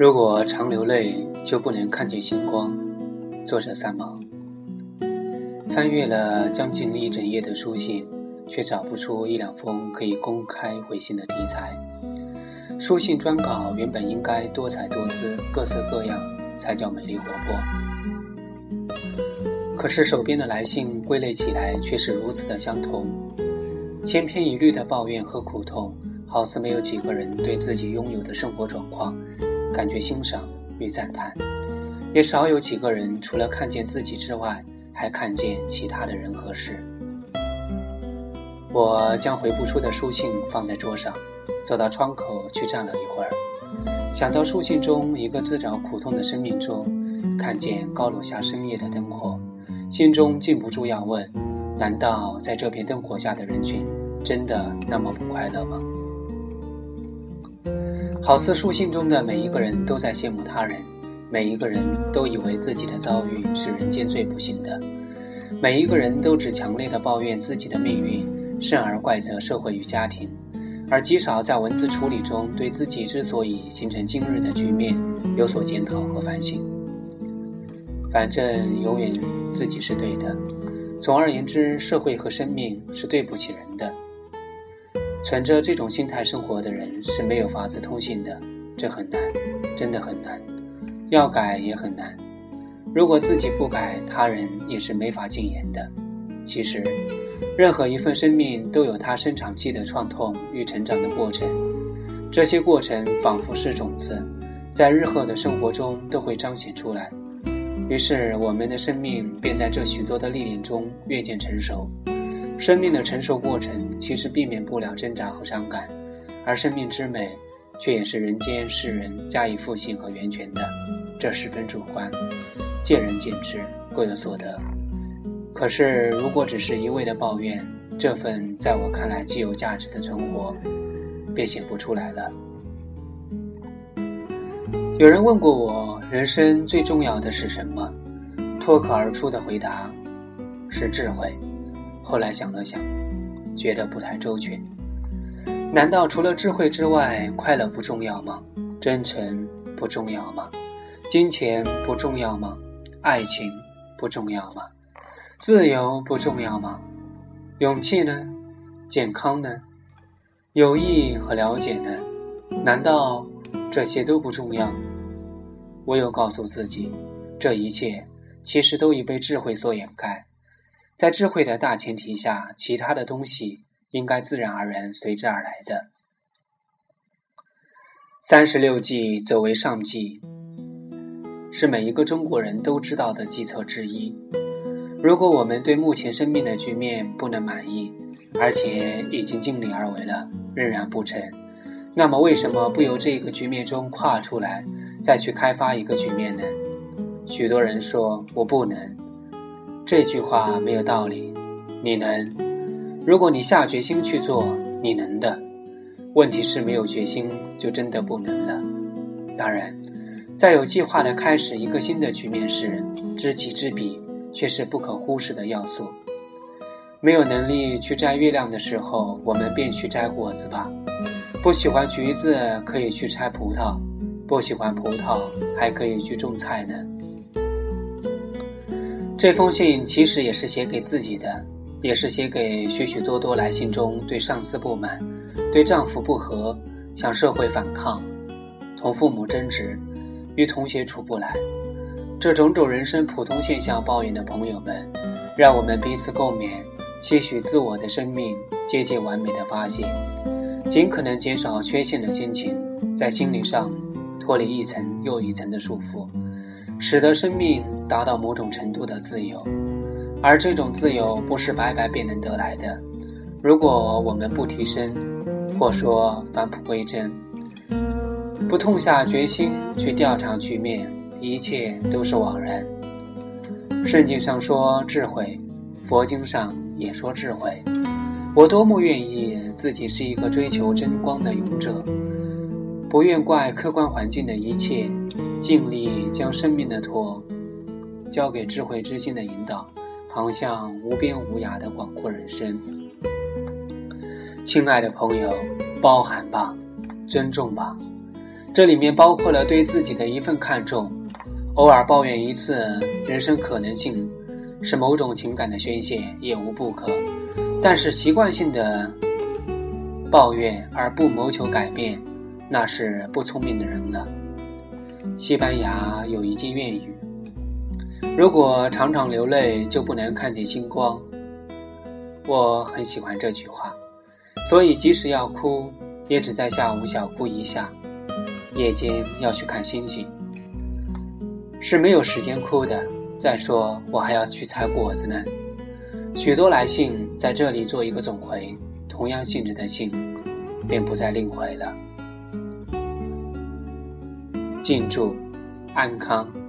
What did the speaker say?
如果常流泪，就不能看见星光。作者三毛。翻阅了将近一整页的书信，却找不出一两封可以公开回信的题材。书信专稿原本应该多彩多姿、各色各样，才叫美丽活泼。可是手边的来信归类起来却是如此的相同，千篇一律的抱怨和苦痛，好似没有几个人对自己拥有的生活状况。感觉欣赏与赞叹，也少有几个人除了看见自己之外，还看见其他的人和事。我将回不出的书信放在桌上，走到窗口去站了一会儿，想到书信中一个自找苦痛的生命中，看见高楼下深夜的灯火，心中禁不住要问：难道在这片灯火下的人群，真的那么不快乐吗？好似书信中的每一个人都在羡慕他人，每一个人都以为自己的遭遇是人间最不幸的，每一个人都只强烈的抱怨自己的命运，甚而怪责社会与家庭，而极少在文字处理中对自己之所以形成今日的局面有所检讨和反省。反正永远自己是对的，总而言之，社会和生命是对不起人的。存着这种心态生活的人是没有法子通信的，这很难，真的很难。要改也很难。如果自己不改，他人也是没法禁言的。其实，任何一份生命都有它生长期的创痛与成长的过程，这些过程仿佛是种子，在日后的生活中都会彰显出来。于是，我们的生命便在这许多的历练中越渐成熟。生命的承受过程其实避免不了挣扎和伤感，而生命之美，却也是人间世人加以复性和源泉的，这十分主观，见仁见智，各有所得。可是，如果只是一味的抱怨，这份在我看来既有价值的存活，便写不出来了。有人问过我，人生最重要的是什么？脱口而出的回答是智慧。后来想了想，觉得不太周全。难道除了智慧之外，快乐不重要吗？真诚不重要吗？金钱不重要吗？爱情不重要吗？自由不重要吗？勇气呢？健康呢？友谊和了解呢？难道这些都不重要？我又告诉自己，这一切其实都已被智慧所掩盖。在智慧的大前提下，其他的东西应该自然而然随之而来的。三十六计，走为上计，是每一个中国人都知道的计策之一。如果我们对目前生命的局面不能满意，而且已经尽力而为了，仍然不成，那么为什么不由这个局面中跨出来，再去开发一个局面呢？许多人说我不能。这句话没有道理，你能？如果你下决心去做，你能的。问题是没有决心就真的不能了。当然，在有计划的开始一个新的局面时，知己知彼却是不可忽视的要素。没有能力去摘月亮的时候，我们便去摘果子吧。不喜欢橘子，可以去摘葡萄；不喜欢葡萄，还可以去种菜呢。这封信其实也是写给自己的，也是写给许许多多来信中对上司不满、对丈夫不和、向社会反抗、同父母争执、与同学处不来。这种种人生普通现象抱怨的朋友们，让我们彼此共勉，期许自我的生命接近完美的发现，尽可能减少缺陷的心情，在心理上脱离一层又一层的束缚。使得生命达到某种程度的自由，而这种自由不是白白便能得来的。如果我们不提升，或说返璞归真，不痛下决心去调查局面，一切都是枉然。圣经上说智慧，佛经上也说智慧。我多么愿意自己是一个追求真光的勇者，不愿怪客观环境的一切。尽力将生命的托交给智慧之心的引导，航向无边无涯的广阔人生。亲爱的朋友，包含吧，尊重吧，这里面包括了对自己的一份看重，偶尔抱怨一次人生可能性，是某种情感的宣泄，也无不可。但是习惯性的抱怨而不谋求改变，那是不聪明的人了。西班牙有一句谚语：“如果常常流泪，就不能看见星光。”我很喜欢这句话，所以即使要哭，也只在下午小哭一下。夜间要去看星星，是没有时间哭的。再说，我还要去采果子呢。许多来信在这里做一个总回，同样性质的信便不再另回了。敬祝安康。